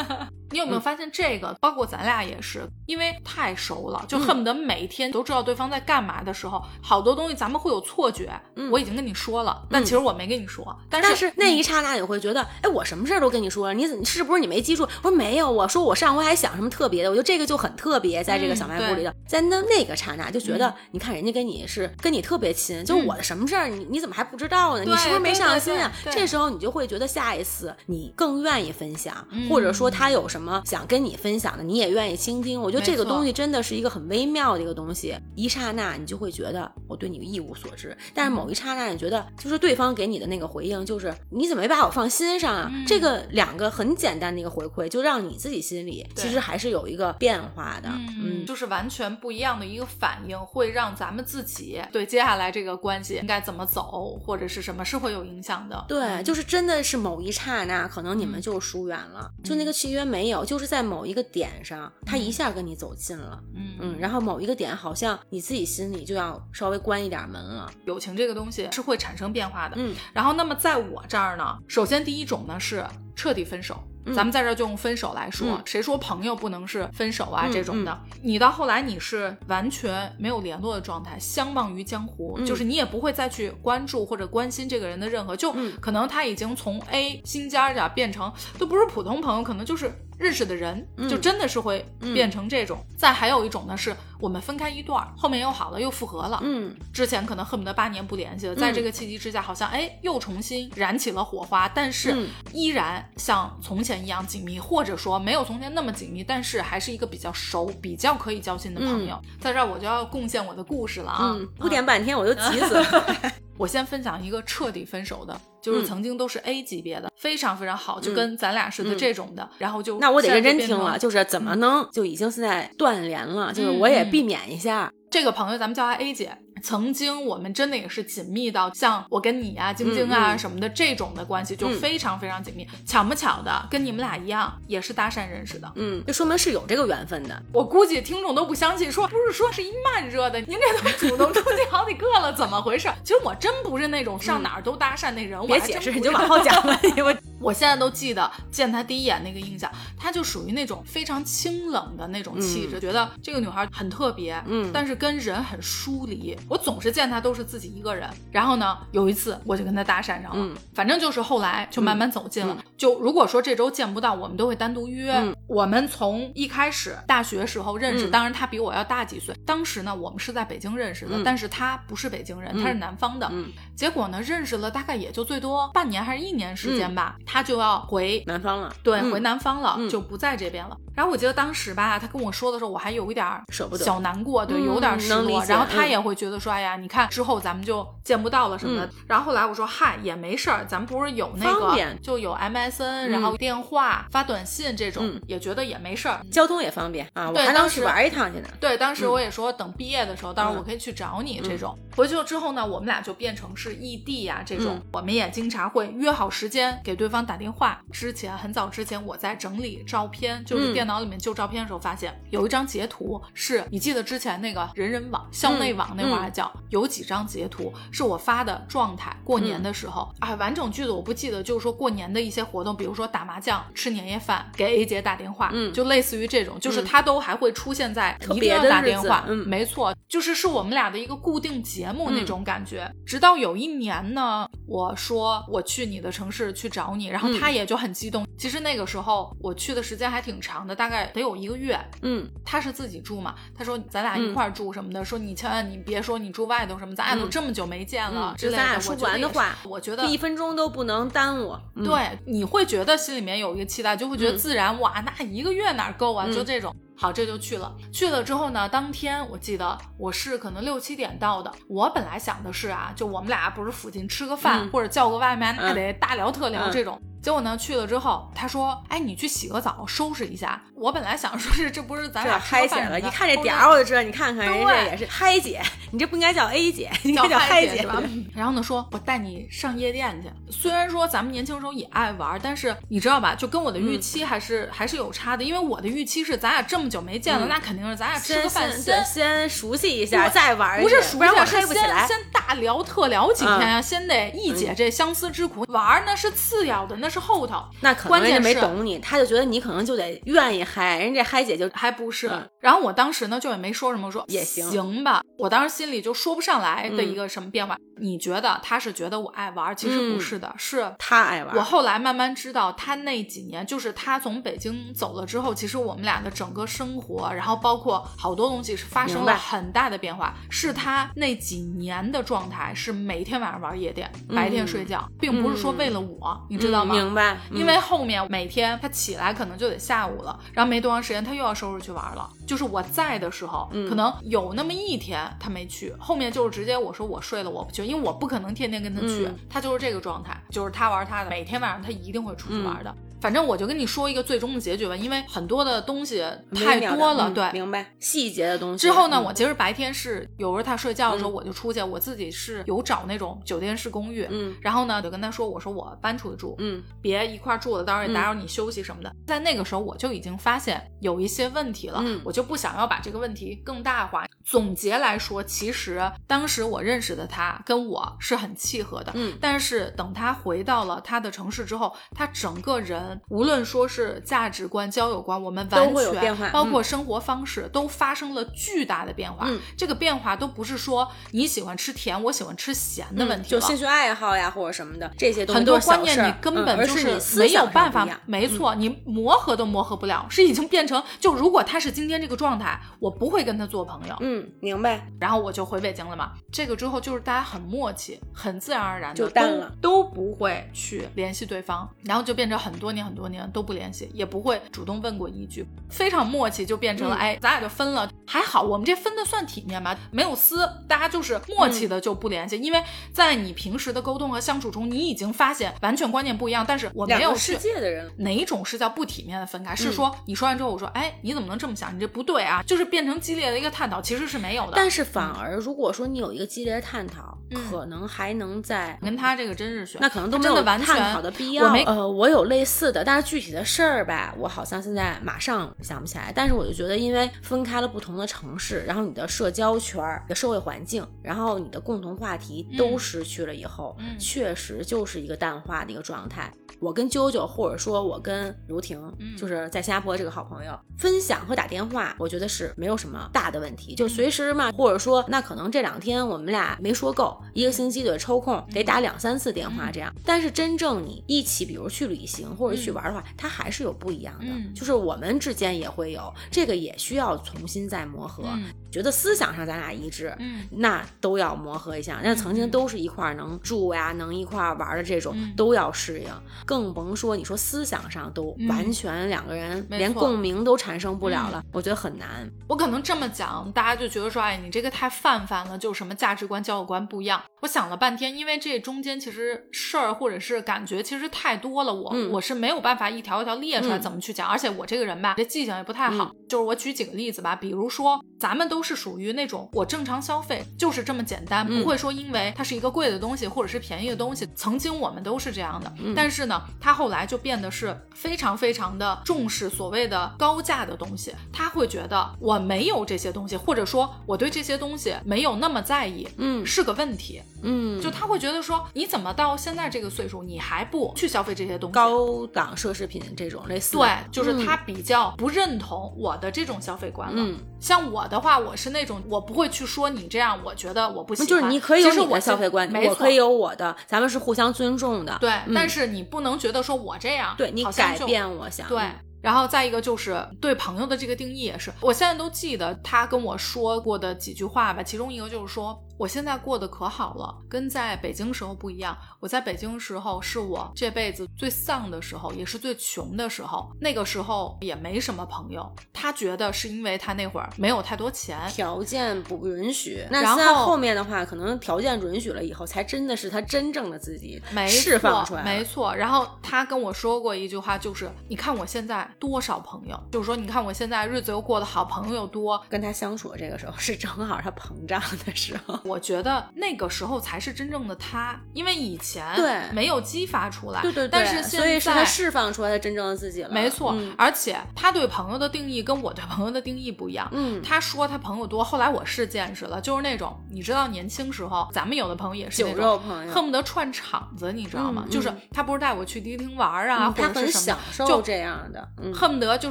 [laughs] 你有没有发现这个？包括咱俩也是，因为太熟了，就恨不得每天都知道对方在干嘛的时候，好多东西咱们会有错觉。我已经跟你说了，但其实我没跟你说。但是那一刹那你会觉得，哎，我什么事儿都跟你说了，你你是不是你没记住？我说没有，我说我上回还想什么特别的，我觉得这个就很特别，在这个小卖部里头，在那那个刹那就觉得，你看人家跟你是跟你特别亲，就我的什么事儿，你你怎么还不知道呢？你是不是没上心啊？这时候你就会觉得下一次你更愿意分享，或者说他有什么。想跟你分享的，你也愿意倾听。我觉得这个东西真的是一个很微妙的一个东西。一刹那，你就会觉得我对你一无所知；但是某一刹那，你觉得就是对方给你的那个回应，就是你怎么没把我放心上啊？这个两个很简单的一个回馈，就让你自己心里其实还是有一个变化的。嗯，就是完全不一样的一个反应，会让咱们自己对接下来这个关系应该怎么走，或者是什么是会有影响的。对，就是真的是某一刹那，可能你们就疏远了，就那个契约没有，就是。在某一个点上，他一下跟你走近了，嗯。嗯，然后某一个点，好像你自己心里就要稍微关一点门了。友情这个东西是会产生变化的，嗯。然后，那么在我这儿呢，首先第一种呢是彻底分手。咱们在这就用分手来说，谁说朋友不能是分手啊？这种的，你到后来你是完全没有联络的状态，相忘于江湖，就是你也不会再去关注或者关心这个人的任何，就可能他已经从 A 新家家变成都不是普通朋友，可能就是认识的人，就真的是会变成这种。再还有一种呢，是我们分开一段，后面又好了，又复合了。嗯，之前可能恨不得八年不联系了，在这个契机之下，好像哎又重新燃起了火花，但是依然像从前。一样紧密，或者说没有从前那么紧密，但是还是一个比较熟、比较可以交心的朋友。在这儿我就要贡献我的故事了啊！铺垫半天我都急死了。[laughs] 我先分享一个彻底分手的，就是曾经都是 A 级别的，非常非常好，就跟咱俩似的这种的。然后就那我得认真听了，就是怎么能就已经现在断联了？就是我也避免一下。这个朋友咱们叫她 A 姐。曾经我们真的也是紧密到像我跟你啊、晶晶啊什么的这种的关系，就非常非常紧密。巧不巧的，跟你们俩一样，也是搭讪认识的。嗯，就说明是有这个缘分的。我估计听众都不相信，说不是说是一慢热的，您这都主动出击好几个了，怎么回事？其实我真不是那种上哪儿都搭讪那人。别解释，你就往后讲吧，[laughs] 因为 [laughs] 我现在都记得见他第一眼那个印象，他就属于那种非常清冷的那种气质，觉得这个女孩很特别，嗯，但是跟人很疏离。我总是见他。都是自己一个人，然后呢，有一次我就跟他搭讪上了，反正就是后来就慢慢走近了。就如果说这周见不到，我们都会单独约。我们从一开始大学时候认识，当然他比我要大几岁。当时呢，我们是在北京认识的，但是他不是北京人，他是南方的。结果呢，认识了大概也就最多半年还是一年时间吧，他就要回南方了，对，回南方了，就不在这边了。然后我记得当时吧，他跟我说的时候，我还有一点舍不得，小难过，对，有点失落。然后他也会觉得说，哎呀，你看之后咱们就见不到了什么的。然后后来我说，嗨，也没事儿，咱们不是有那个，就有 MSN，然后电话发短信这种，也觉得也没事儿，交通也方便啊。对，当时玩一趟去呢。对，当时我也说等毕业的时候，到时候我可以去找你这种。回去了之后呢，我们俩就变成是异地呀这种，我们也经常会约好时间给对方打电话。之前很早之前我在整理照片，就是电脑里面旧照片的。时候发现有一张截图，是你记得之前那个人人网、校内网那会儿还叫，有几张截图是我发的状态。过年的时候啊，完整句子我不记得，就是说过年的一些活动，比如说打麻将、吃年夜饭、给 A 姐打电话，嗯，就类似于这种，就是他都还会出现在一定要打电话，嗯，没错，就是是我们俩的一个固定节目那种感觉。直到有一年呢，我说我去你的城市去找你，然后他也就很激动。其实那个时候我去的时间还挺长的，大概得有一个。月，嗯，他是自己住嘛？他说咱俩一块儿住什么的，说你千万你别说你住外头什么，咱俩都这么久没见了之类的。咱俩说不完的话，我觉得一分钟都不能耽误。对，你会觉得心里面有一个期待，就会觉得自然哇，那一个月哪够啊？就这种。好，这就去了。去了之后呢，当天我记得我是可能六七点到的。我本来想的是啊，就我们俩不是附近吃个饭或者叫个外卖，那得大聊特聊这种。结果呢，去了之后，他说：“哎，你去洗个澡，收拾一下。”我本来想说是，这不是咱俩嗨姐了？一看这点儿，我就知道。你看看人家也是嗨姐，你这不应该叫 A 姐，[laughs] 应该叫嗨姐吧？然后呢，说我带你上夜店去。虽然说咱们年轻时候也爱玩，但是你知道吧，就跟我的预期还是还是有差的。因为我的预期是，咱俩这么久没见了，那肯定是咱俩吃个饭先先熟悉一下，再玩。不是熟悉，是先先大聊特聊几天呀，先得一解这相思之苦。玩那是次要的，那是后头。那可能人家没懂你，他就觉得你可能就得愿意嗨，人家嗨姐就还不是。然后我当时呢就也没说什么，说也行行吧。我当时心里就说不上来的一个什么变化。你觉得他是觉得我爱玩，其实不是的，是他爱玩。我后来慢慢知道，他那几年就是他从北京走了之后，其实我们俩的整个生活，然后包括好多东西是发生了很大的变化。是他那几年的状态是每天晚上玩夜店，白天睡觉，并不是说为了我，你知道吗？明白。因为后面每天他起来可能就得下午了，然后没多长时间他又要收拾去玩了。就是我在的时候，可能有那么一天他没去，后面就是直接我说我睡了，我不去。因为我不可能天天跟他去，他就是这个状态，就是他玩他的，每天晚上他一定会出去玩的。反正我就跟你说一个最终的结局吧，因为很多的东西太多了，对，明白。细节的东西。之后呢，我其实白天是有时候他睡觉的时候我就出去，我自己是有找那种酒店式公寓，嗯，然后呢就跟他说，我说我搬出去住，嗯，别一块住了，到时候也打扰你休息什么的。在那个时候我就已经发现有一些问题了，我就不想要把这个问题更大化。总结来说，其实当时我认识的他跟我是很契合的，嗯，但是等他回到了他的城市之后，他整个人无论说是价值观、交友观，我们完全包括生活方式都发生了巨大的变化。嗯，这个变化都不是说你喜欢吃甜，我喜欢吃咸的问题了，就兴趣爱好呀或者什么的这些很多观念你根本就是没有办法，没错，你磨合都磨合不了，是已经变成就如果他是今天这个状态，我不会跟他做朋友。嗯。嗯，明白。然后我就回北京了嘛。这个之后就是大家很默契，很自然而然的就淡了，都不会去联系对方，然后就变成很多年很多年都不联系，也不会主动问过一句，非常默契，就变成了哎，咱俩就分了。还好我们这分的算体面吧，没有撕，大家就是默契的就不联系。因为在你平时的沟通和相处中，你已经发现完全观念不一样，但是我没有世界的人，哪种是叫不体面的分开？是说你说完之后，我说哎，你怎么能这么想？你这不对啊，就是变成激烈的一个探讨，其实。是没有的，但是反而如果说你有一个激烈的探讨，可能还能在跟他这个真是选，那可能都没有探讨的必要。呃，我有类似的，但是具体的事儿吧，我好像现在马上想不起来。但是我就觉得，因为分开了不同的城市，然后你的社交圈、的社会环境，然后你的共同话题都失去了以后，确实就是一个淡化的一个状态。我跟啾啾，或者说我跟如婷，就是在新加坡这个好朋友分享和打电话，我觉得是没有什么大的问题，就随时嘛，或者说那可能这两天我们俩没说够，一个星期得抽空得打两三次电话这样。但是真正你一起，比如去旅行或者去玩的话，它还是有不一样的，就是我们之间也会有这个，也需要重新再磨合。觉得思想上咱俩一致，嗯，那都要磨合一下。那曾经都是一块能住呀，能一块玩的这种，都要适应。更甭说你说思想上都完全两个人连共鸣都产生不了了，我觉得很难。我可能这么讲，大家就觉得说，哎，你这个太泛泛了，就什么价值观、交友观不一样。我想了半天，因为这中间其实事儿或者是感觉其实太多了，我我是没有办法一条一条列出来怎么去讲，而且我这个人吧，这记性也不太好。就是我举几个例子吧，比如说咱们都是属于那种我正常消费就是这么简单，不会说因为它是一个贵的东西或者是便宜的东西，曾经我们都是这样的。但是呢，他后来就变得是非常非常的重视所谓的高价的东西，他会觉得我没有这些东西，或者说我对这些东西没有那么在意，嗯，是个问题。嗯，就他会觉得说，你怎么到现在这个岁数，你还不去消费这些东西？高档奢侈品这种类似。对，就是他比较不认同我的这种消费观了。嗯，像我的话，我是那种我不会去说你这样，我觉得我不喜欢。就是你可以有你的消费观，我可以有我的，咱们是互相尊重的。对，但是你不能觉得说我这样，对你改变我想。对。然后再一个就是对朋友的这个定义也是，我现在都记得他跟我说过的几句话吧，其中一个就是说。我现在过得可好了，跟在北京时候不一样。我在北京时候是我这辈子最丧的时候，也是最穷的时候。那个时候也没什么朋友。他觉得是因为他那会儿没有太多钱，条件不允许。那现在后面的话，可能条件允许了以后，才真的是他真正的自己释放出来。没错。然后他跟我说过一句话，就是你看我现在多少朋友，就是说你看我现在日子又过得好，朋友又多，跟他相处的这个时候是正好他膨胀的时候。我觉得那个时候才是真正的他，因为以前对没有激发出来，对对对，但是所以是他释放出来的真正的自己了。没错，而且他对朋友的定义跟我对朋友的定义不一样。嗯，他说他朋友多，后来我是见识了，就是那种你知道，年轻时候咱们有的朋友也是酒肉朋友，恨不得串场子，你知道吗？就是他不是带我去迪厅玩啊，或者是什么，就这样的，恨不得就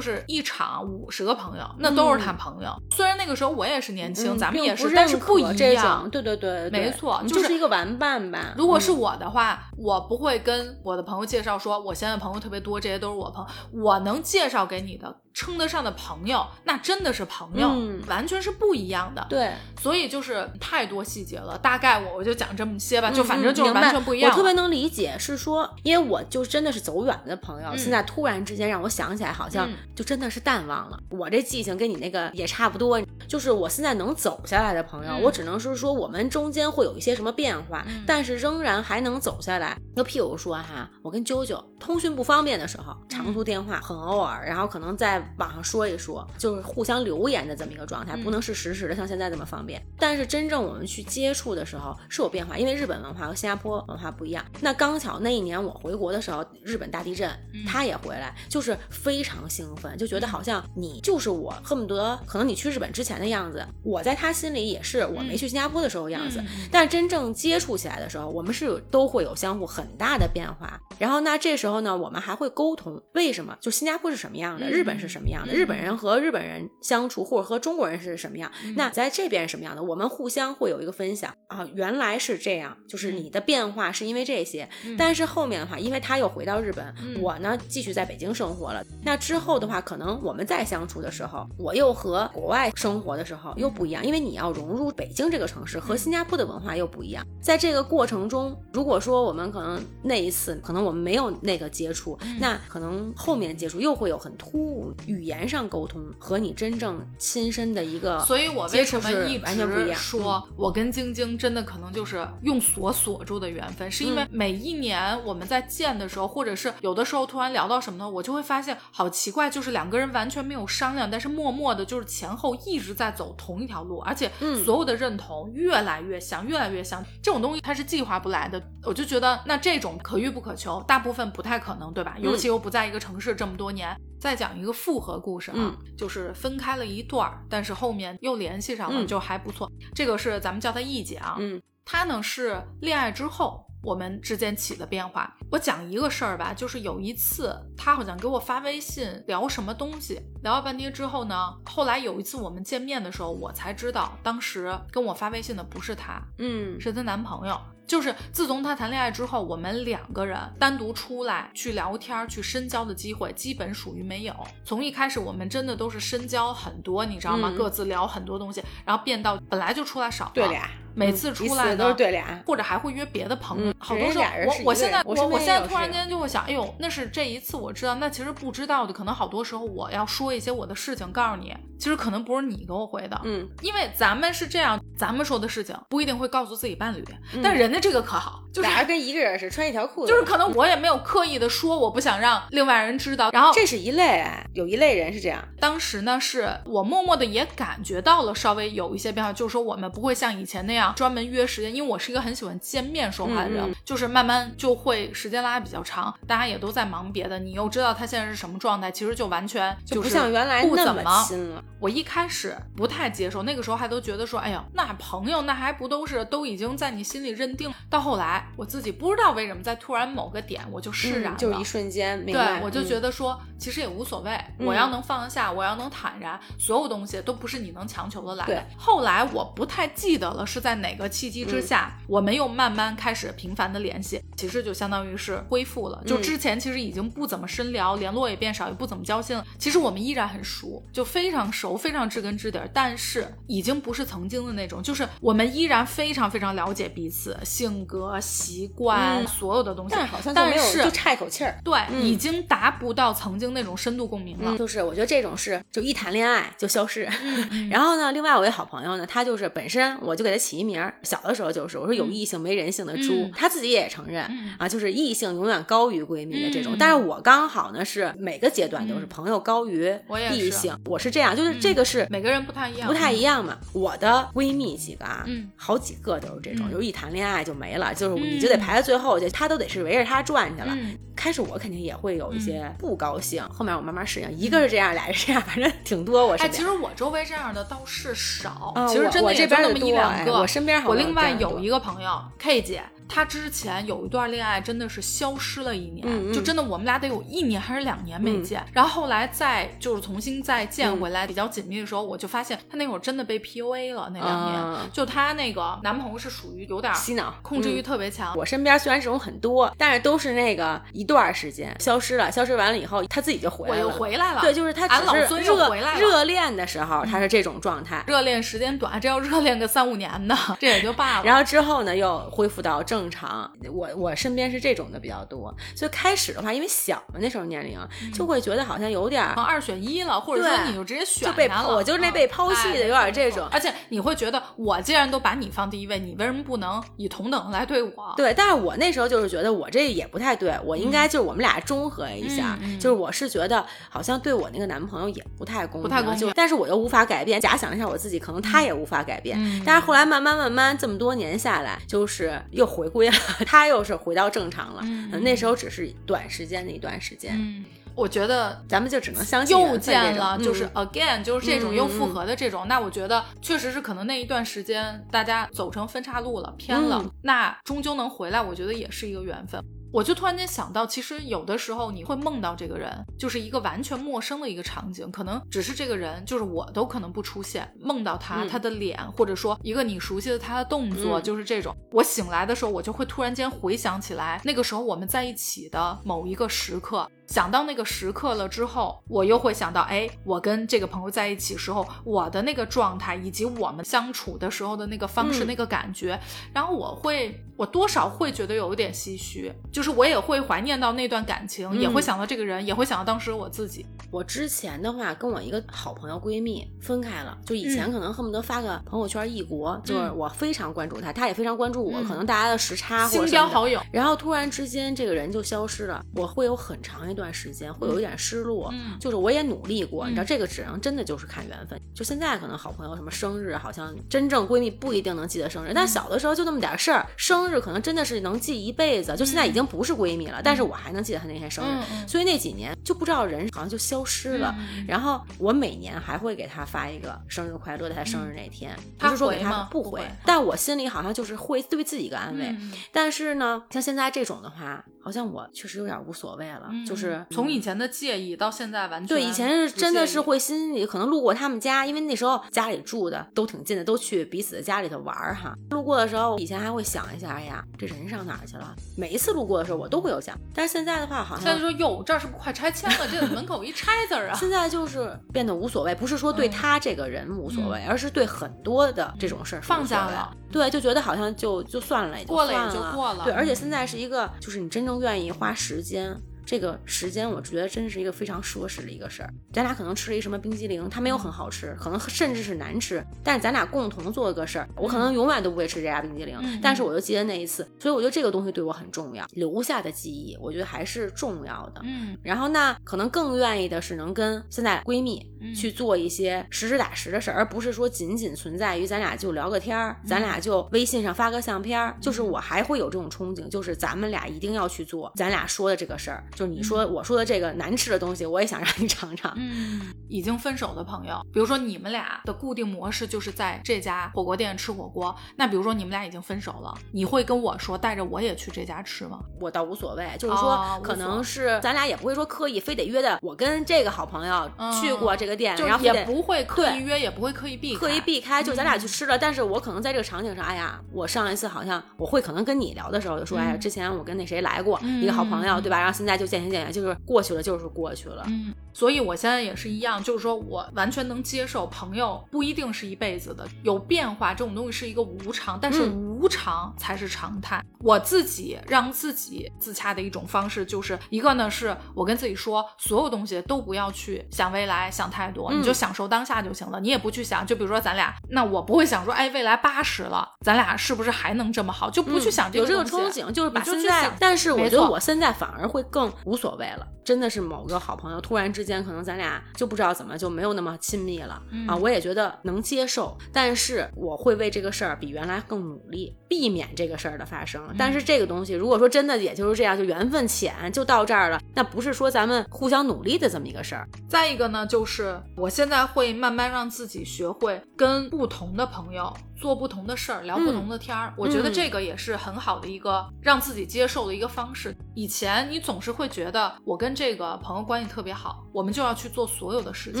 是一场五十个朋友，那都是他朋友。虽然那个时候我也是年轻，咱们也是，但是不一样。对对对，没错，就是一个玩伴吧。如果是我的话，我不会跟我的朋友介绍说我现在朋友特别多，这些都是我朋友。我能介绍给你的。称得上的朋友，那真的是朋友，完全是不一样的。对，所以就是太多细节了。大概我我就讲这么些吧，就反正就是完全不一样。我特别能理解，是说，因为我就真的是走远的朋友，现在突然之间让我想起来，好像就真的是淡忘了。我这记性跟你那个也差不多，就是我现在能走下来的朋友，我只能是说我们中间会有一些什么变化，但是仍然还能走下来。就譬如说哈，我跟啾啾通讯不方便的时候，长途电话很偶尔，然后可能在。网上说一说，就是互相留言的这么一个状态，不能是实时的，像现在这么方便。但是真正我们去接触的时候是有变化，因为日本文化和新加坡文化不一样。那刚巧那一年我回国的时候，日本大地震，他也回来，就是非常兴奋，就觉得好像你就是我，恨不得可能你去日本之前的样子，我在他心里也是我没去新加坡的时候样子。但是真正接触起来的时候，我们是都会有相互很大的变化。然后那这时候呢，我们还会沟通，为什么就新加坡是什么样的，日本是什么样的？日本人和日本人相处，或者和中国人是什么样？那在这边是什么样的？我们互相会有一个分享啊，原来是这样，就是你的变化是因为这些。但是后面的话，因为他又回到日本，我呢继续在北京生活了。那之后的话，可能我们再相处的时候，我又和国外生活的时候又不一样，因为你要融入北京这个城市，和新加坡的文化又不一样。在这个过程中，如果说我们可能那一次，可能我们没有那个接触，那可能后面接触又会有很突兀，语言上沟通和你真正亲身的一个，所以我为什么一直说，我跟晶晶真的可能就是用锁锁住的缘分，是因为每一年我们在见的时候，或者是有的时候突然聊到什么呢，我就会发现好奇怪，就是两个人完全没有商量，但是默默的，就是前后一直在走同一条路，而且所有的认同越来越像，越来越像，这种东西它是计划不来的，我就觉得那这种可遇不可求，大部分不太可能，对吧？尤其又不在一个城市这么多年。再讲一个复合故事啊，就是分开了一段儿，但是后面又联系上了，就还不错。这个是咱们叫她易姐啊，嗯，她呢是恋爱之后我们之间起的变化。我讲一个事儿吧，就是有一次她好像给我发微信聊什么东西，聊了半天之后呢，后来有一次我们见面的时候，我才知道当时跟我发微信的不是她，嗯，是她男朋友。就是自从他谈恋爱之后，我们两个人单独出来去聊天、去深交的机会，基本属于没有。从一开始，我们真的都是深交很多，你知道吗？各自聊很多东西，然后变到本来就出来少，对俩，每次出来都是对俩，或者还会约别的朋友。好多时候，我我现在我我现在突然间就会想，哎呦，那是这一次我知道，那其实不知道的，可能好多时候我要说一些我的事情，告诉你，其实可能不是你给我回的，嗯，因为咱们是这样，咱们说的事情不一定会告诉自己伴侣，但人家这个可好，就是俩人跟一个人是穿一条裤子，就是可能我也没有刻意的说，我不想让另外人知道，然后这是一类，有一类人是这样，当时呢，是我默默的也感觉到了稍微有一些变化，就是说我们不会像以前那样专门约时间，因为我是一个很喜欢见面说话的人，就是慢慢就会时间拉的比较长，大家也都在忙别的，你又知道他现在是什么状态，其实就完全就不像原来不怎么亲了。我一开始不太接受，那个时候还都觉得说，哎呀，那朋友那还不都是都已经在你心里认定。到后来我自己不知道为什么在突然某个点我就释然了，就一瞬间，对我就觉得说，其实也无所谓，我要能放得下，我要能坦然，所有东西都不是你能强求的来。对，后来我不太记得了是在哪个契机之下，我们又慢慢开始频繁的联系，其实就相当于是恢复了。就之前其实已经不怎么深聊，联络也变少，也不怎么交心了。其实我们依然很熟，就非常熟。非常知根知底，但是已经不是曾经的那种，就是我们依然非常非常了解彼此性格、习惯，所有的东西。但好像但是就差一口气儿，对，已经达不到曾经那种深度共鸣了。就是我觉得这种是就一谈恋爱就消失。[laughs] 然后呢，另外我一好朋友呢，他就是本身我就给他起一名儿，小的时候就是我说有异性没人性的猪，他自己也承认啊，就是异性永远高于闺蜜的这种。但是我刚好呢是每个阶段都是朋友高于异性，我是这样，就是。这个是每个人不太一样，不太一样嘛。我的闺蜜几个啊，嗯，好几个都是这种，就是一谈恋爱就没了，就是你就得排到最后去，她都得是围着她转去了。开始我肯定也会有一些不高兴，后面我慢慢适应。一个是这样，俩是这样，[laughs] 反正挺多。我哎，其实我周围这样的倒是少，其实真的也就那么一两个。我身边我另外有一个朋友 K 姐。他之前有一段恋爱，真的是消失了一年，就真的我们俩得有一年还是两年没见。然后后来再就是重新再见回来，比较紧密的时候，我就发现他那会儿真的被 PUA 了。那两年，就他那个男朋友是属于有点洗脑，控制欲特别强。我身边虽然这种很多，但是都是那个一段时间消失了，消失完了以后，他自己就回来了。我又回来了。对，就是他只是热热恋的时候，他是这种状态。热恋时间短，这要热恋个三五年的，这也就罢了。然后之后呢，又恢复到正常。我我身边是这种的比较多，所以开始的话，因为小嘛，那时候年龄就会觉得好像有点二选一了，或者说你就直接选就被我就是那被抛弃的，有点这种。而且你会觉得，我既然都把你放第一位，你为什么不能以同等的来对我？对，但是我那时候就是觉得我这也不太对，我应该就是我们俩中和一下，就是我是觉得好像对我那个男朋友也不太公平，不太公平。但是我又无法改变，假想一下我自己，可能他也无法改变。但是后来慢慢慢慢这么多年下来，就是又回归了 [laughs] 他。又是回到正常了，那时候只是短时间的一段时间。嗯，我觉得咱们就只能相信又见了，就是 again，就是这种又复合的这种。那我觉得确实是可能那一段时间大家走成分岔路了，偏了，那终究能回来，我觉得也是一个缘分。我就突然间想到，其实有的时候你会梦到这个人，就是一个完全陌生的一个场景，可能只是这个人，就是我都可能不出现，梦到他，他的脸，或者说一个你熟悉的他的动作，就是这种。我醒来的时候，我就会突然间回想起来，那个时候我们在一起的某一个时刻。想到那个时刻了之后，我又会想到，哎，我跟这个朋友在一起时候，我的那个状态，以及我们相处的时候的那个方式、那个感觉，然后我会，我多少会觉得有一点唏嘘，就是我也会怀念到那段感情，也会想到这个人，也会想到当时我自己。我之前的话，跟我一个好朋友闺蜜分开了，就以前可能恨不得发个朋友圈异国，就是我非常关注她，她也非常关注我，可能大家的时差或者什么友，然后突然之间这个人就消失了，我会有很长一。段时间会有一点失落，就是我也努力过，你知道这个只能真的就是看缘分。就现在可能好朋友什么生日，好像真正闺蜜不一定能记得生日，但小的时候就那么点事儿，生日可能真的是能记一辈子。就现在已经不是闺蜜了，但是我还能记得她那天生日，所以那几年就不知道人好像就消失了。然后我每年还会给她发一个生日快乐，在她生日那天，不是说给她不回，但我心里好像就是会对自己一个安慰。但是呢，像现在这种的话，好像我确实有点无所谓了，就是。是从以前的介意到现在完全对，以前是真的是会心里可能路过他们家，因为那时候家里住的都挺近的，都去彼此的家里头玩儿哈。路过的时候，以前还会想一下，哎呀，这人上哪儿去了？每一次路过的时候，我都会有想。但是现在的话，好像现在说哟，这儿是不是快拆迁了？这门口一拆字儿啊。现在就是变得无所谓，不是说对他这个人无所谓，而是对很多的这种事儿放下了。对，就觉得好像就就算了，过了也就过了。对，而且现在是一个，就是你真正愿意花时间。这个时间，我觉得真是一个非常奢侈的一个事儿。咱俩可能吃了一什么冰激凌，它没有很好吃，可能甚至是难吃，但是咱俩共同做一个事儿，我可能永远都不会吃这家冰激凌，但是我就记得那一次，所以我觉得这个东西对我很重要，留下的记忆，我觉得还是重要的。嗯，然后那可能更愿意的是能跟现在闺蜜去做一些实实打实的事儿，而不是说仅仅存在于咱俩就聊个天儿，咱俩就微信上发个相片儿，就是我还会有这种憧憬，就是咱们俩一定要去做咱俩说的这个事儿，就是你说我说。的这个难吃的东西，我也想让你尝尝。嗯，已经分手的朋友，比如说你们俩的固定模式就是在这家火锅店吃火锅。那比如说你们俩已经分手了，你会跟我说带着我也去这家吃吗？我倒无所谓，就是说可能是咱俩也不会说刻意非得约的。我跟这个好朋友去过这个店，然后也不会刻意约，也不会刻意避刻意避开，就咱俩去吃了。但是我可能在这个场景上，哎呀，我上一次好像我会可能跟你聊的时候就说，哎呀，之前我跟那谁来过一个好朋友，对吧？然后现在就渐行渐远，就是。过去了就是过去了，嗯，所以我现在也是一样，就是说我完全能接受朋友不一定是一辈子的，有变化这种东西是一个无常，但是无常才是常态。我自己让自己自洽的一种方式，就是一个呢，是我跟自己说，所有东西都不要去想未来，想太多，你就享受当下就行了。你也不去想，就比如说咱俩，那我不会想说，哎，未来八十了，咱俩是不是还能这么好？就不去想这个。有这个憧憬，就是把现在，但是我觉得我现在反而会更无所谓了。真的是某个好朋友，突然之间可能咱俩就不知道怎么就没有那么亲密了啊！我也觉得能接受，但是我会为这个事儿比原来更努力，避免这个事儿的发生。但是这个东西，如果说真的也就是这样，就缘分浅，就到这儿了，那不是说咱们互相努力的这么一个事儿。再一个呢，就是我现在会慢慢让自己学会跟不同的朋友。做不同的事儿，聊不同的天儿，我觉得这个也是很好的一个让自己接受的一个方式。以前你总是会觉得我跟这个朋友关系特别好，我们就要去做所有的事情。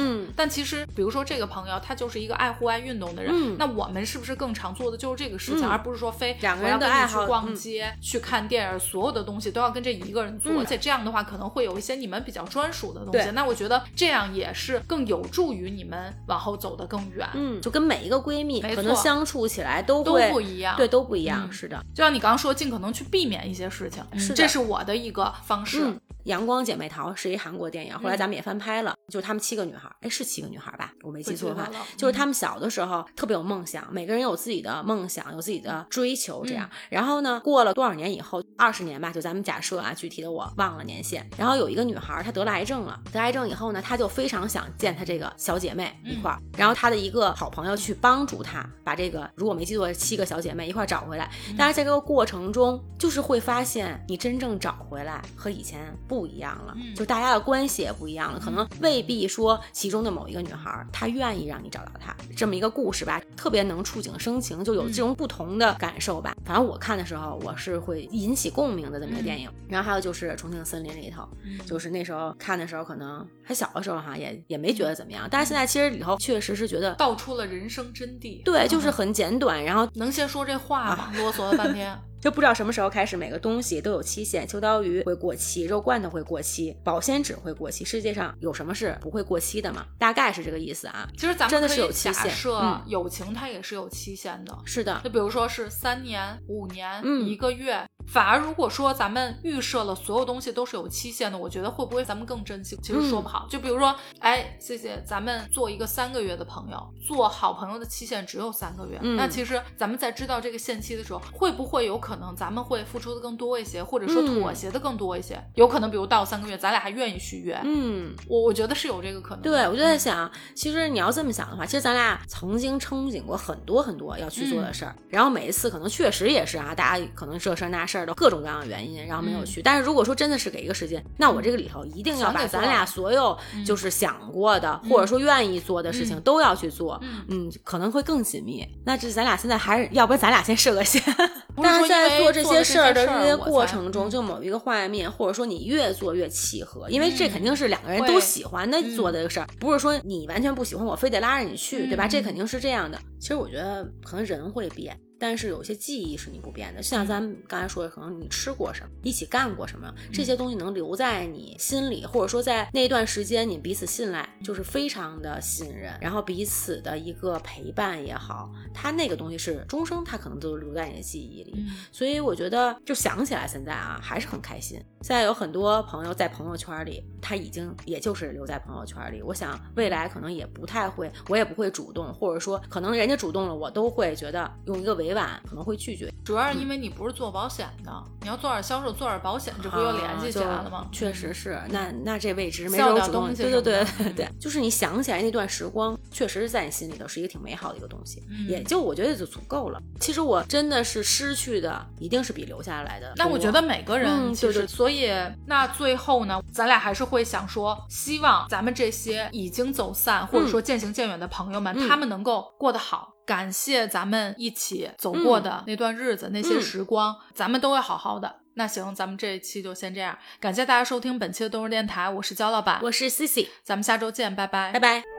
嗯，但其实，比如说这个朋友他就是一个爱户外运动的人，那我们是不是更常做的就是这个事情，而不是说非两个人的爱好去逛街、去看电影，所有的东西都要跟这一个人做？而且这样的话可能会有一些你们比较专属的东西。那我觉得这样也是更有助于你们往后走得更远。嗯，就跟每一个闺蜜可能相处起来都。都不一样，对，都不一样，是的。就像你刚刚说，尽可能去避免一些事情，是这是我的一个方式。阳光姐妹淘是一韩国电影，后来咱们也翻拍了，就是她们七个女孩，哎，是七个女孩吧？我没记错的话，就是她们小的时候特别有梦想，每个人有自己的梦想，有自己的追求，这样。然后呢，过了多少年以后，二十年吧，就咱们假设啊，具体的我忘了年限。然后有一个女孩，她得了癌症了，得癌症以后呢，她就非常想见她这个小姐妹一块儿，然后她的一个好朋友去帮助她把这个，如果没记错，七个小姐妹一块找回来。但是在这个过程中，就是会发现你真正找回来和以前不一样了。就大家的关系也不一样了，可能未必说其中的某一个女孩她愿意让你找到她这么一个故事吧，特别能触景生情，就有这种不同的感受吧。反正我看的时候，我是会引起共鸣的这么一个电影。然后还有就是《重庆森林》里头，就是那时候看的时候，可能还小的时候哈，也也没觉得怎么样。但是现在其实里头确实是觉得道出了人生真谛。对，就是很简短，然后能先说这话吗？啰嗦了半天。[laughs] 就不知道什么时候开始，每个东西都有期限。秋刀鱼会过期，肉罐头会过期，保鲜纸会过期。世界上有什么是不会过期的吗？大概是这个意思啊。其实咱们真的是有期限。假设友情它也是有期限的。是的。就比如说是三年、五年、一个月。反而如果说咱们预设了所有东西都是有期限的，我觉得会不会咱们更珍惜？其实说不好。就比如说，哎，谢谢，咱们做一个三个月的朋友，做好朋友的期限只有三个月。那其实咱们在知道这个限期的时候，会不会有可能咱们会？付出的更多一些，或者说妥协的更多一些，有可能，比如到三个月，咱俩还愿意续约。嗯，我我觉得是有这个可能。对，我就在想，其实你要这么想的话，其实咱俩曾经憧憬过很多很多要去做的事儿，然后每一次可能确实也是啊，大家可能这事儿那事儿。事儿的各种各样的原因，然后没有去。但是如果说真的是给一个时间，那我这个里头一定要把咱俩所有就是想过的，或者说愿意做的事情都要去做，嗯，可能会更紧密。那这咱俩现在还是要不然咱俩先设个线。但是在做这些事儿的这些过程中，就某一个画面，或者说你越做越契合，因为这肯定是两个人都喜欢的做的这个事儿，不是说你完全不喜欢我，非得拉着你去，对吧？这肯定是这样的。其实我觉得可能人会变。但是有些记忆是你不变的，像咱们刚才说的，可能你吃过什么，一起干过什么，这些东西能留在你心里，或者说在那段时间你彼此信赖，就是非常的信任，然后彼此的一个陪伴也好，他那个东西是终生，他可能都留在你的记忆里。所以我觉得就想起来现在啊，还是很开心。现在有很多朋友在朋友圈里，他已经也就是留在朋友圈里。我想未来可能也不太会，我也不会主动，或者说可能人家主动了，我都会觉得用一个委婉可能会拒绝。主要是因为你不是做保险的，你要做点销售，做点保险，这不又联系起来了吗？确实是，那那这位置没有主动，对对对对对，就是你想起来那段时光，确实是在你心里头是一个挺美好的一个东西，也就我觉得就足够了。其实我真的是失去的，一定是比留下来的。但我觉得每个人其实，所以那最后呢，咱俩还是会想说，希望咱们这些已经走散或者说渐行渐远的朋友们，他们能够过得好。感谢咱们一起走过的那段日子，那些时光，咱们都会好好的。那行，咱们这一期就先这样，感谢大家收听本期的动物电台，我是焦老板，我是 Cici，咱们下周见，拜拜，拜拜。